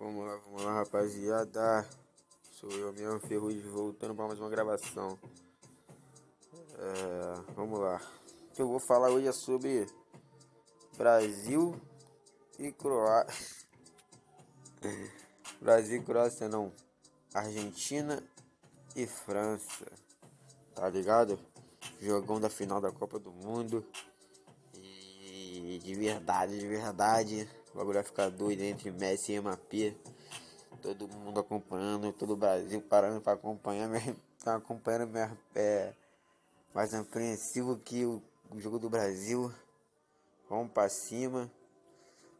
Vamos lá, vamos lá, rapaziada. Sou eu mesmo, Ferrugem, voltando para mais uma gravação. É, vamos lá. O que eu vou falar hoje é sobre Brasil e Croácia. Brasil e Croácia não. Argentina e França. Tá ligado? Jogão da final da Copa do Mundo. E de verdade, de verdade. O bagulho vai ficar doido entre Messi e Mbappé. Todo mundo acompanhando, todo o Brasil parando para acompanhar. Tá acompanhando minha pé mais apreensivo que o, o jogo do Brasil. Vamos para cima.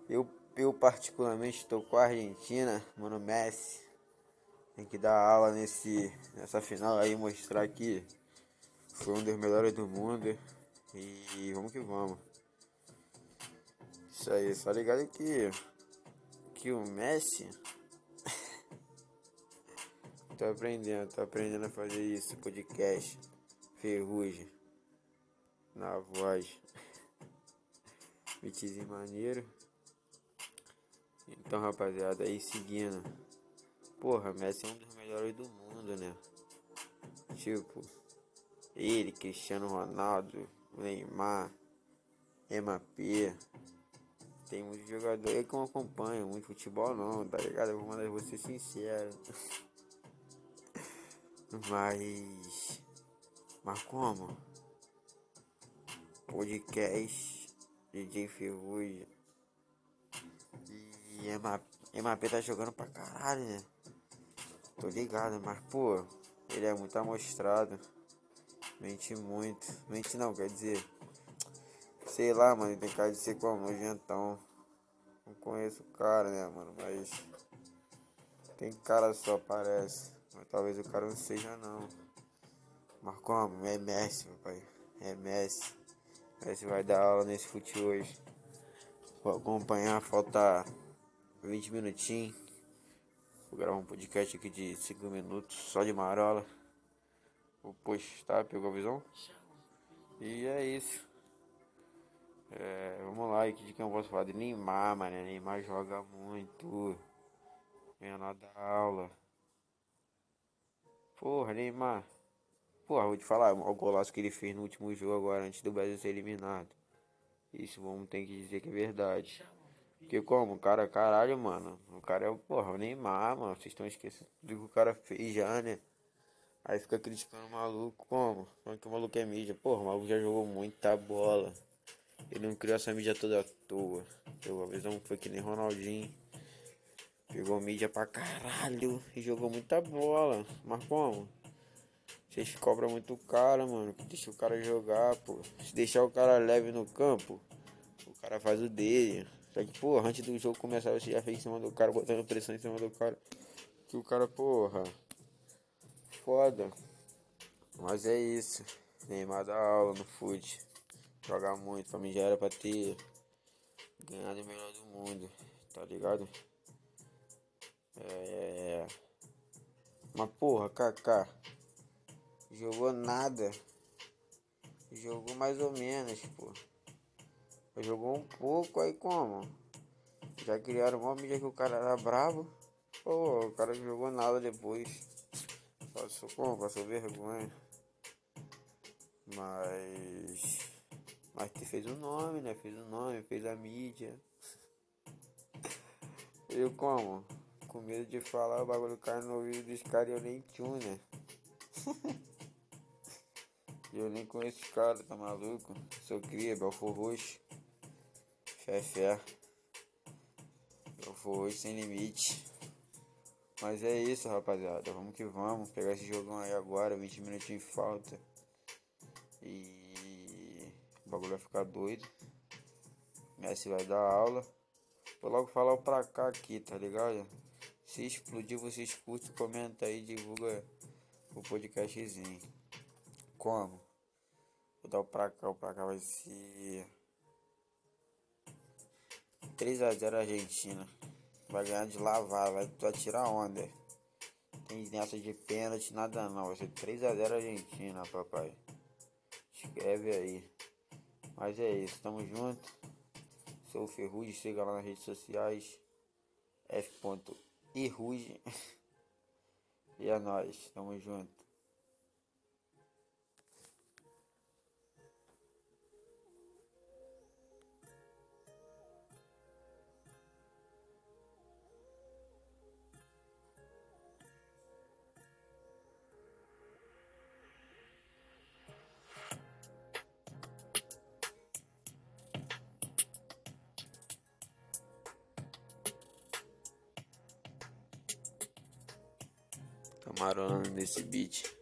Eu, eu particularmente estou com a Argentina, mano Messi. Tem que dar aula nesse, nessa final aí, mostrar que foi um dos melhores do mundo. E vamos que vamos. Isso aí, só ligado que, que o Messi. tô aprendendo, tô aprendendo a fazer isso, podcast, ferrugem, na voz, beatzinho maneiro. Então, rapaziada, aí seguindo. Porra, Messi é um dos melhores do mundo, né? Tipo, ele, Cristiano Ronaldo, Neymar, Mbappé. Tem muitos jogadores que não acompanham muito futebol não, tá ligado? Eu vou mandar você sincero. Mas. Mas como? Podcast DJ Ferrugem. E MAP tá jogando pra caralho, né? Tô ligado, mas pô, ele é muito amostrado. Mente muito. Mente não, quer dizer. Sei lá, mano, tem cara de ser como nojentão. Não conheço o cara, né, mano, mas. Tem cara só, parece. Mas talvez o cara não seja, não. Mas como? É Messi, meu pai. É Messi. Messi vai dar aula nesse fute hoje. Vou acompanhar, falta 20 minutinhos. Vou gravar um podcast aqui de 5 minutos, só de marola. Vou postar, pegou a visão? E é isso. É, vamos lá, aqui de quem eu posso falar? De Neymar, mano. Neymar joga muito. Menor da aula. Porra, Neymar. Porra, vou te falar, o golaço que ele fez no último jogo agora, antes do Brasil ser eliminado. Isso vamos ter que dizer que é verdade. Porque como? O cara, caralho, mano. O cara é o, porra, o Neymar, mano. Vocês estão esquecendo do que o cara fez já, né? Aí fica criticando o maluco, como? Como que o maluco é mídia? Porra, o maluco já jogou muita bola. Ele não criou essa mídia toda à toa. Pegou a visão foi que nem Ronaldinho. Pegou mídia pra caralho e jogou muita bola. Mas como? Vocês cobram muito caro, mano. Deixa o cara jogar, pô. Se deixar o cara leve no campo, o cara faz o dele. Só que, porra, antes do jogo começar, você já fez em cima do cara, botando pressão em cima do cara. Que o cara, porra. Foda. Mas é isso. Neymar dá aula no fute. Joga muito. Pra mim já era pra ter ganhado o melhor do mundo. Tá ligado? É, é, é. Mas porra, Kaká. Jogou nada. Jogou mais ou menos, pô. Jogou um pouco, aí como? Já criaram uma mídia que o cara era bravo. Pô, o cara jogou nada depois. Passou como? Passou vergonha. Mas. Mas fez o nome, né? Fez o nome, fez a mídia. Eu como? Com medo de falar o bagulho cai no ouvido dos caras e eu nem tio, né? eu nem conheço os caras, tá maluco? Sou cria, Belfor Roxo. Fé, Belfor Roxo sem limite. Mas é isso, rapaziada. Vamos que vamos. Pegar esse jogão aí agora. 20 minutinhos de falta. E o bagulho vai ficar doido. Messi vai dar aula. Vou logo falar o pra cá aqui, tá ligado? Se explodir, vocês curtem, comenta aí, divulga o podcastzinho. Como? Vou dar o pra cá, o pra cá vai ser 3x0 Argentina. Vai ganhar de lavar, vai, vai tirar onda. Tem nessa de pênalti, nada não. Vai ser 3x0 Argentina, papai. Escreve aí. Mas é isso, tamo junto. Sou o Ferrugem, siga lá nas redes sociais. F. Ruge. e é nóis, tamo junto. Camarona nesse beat.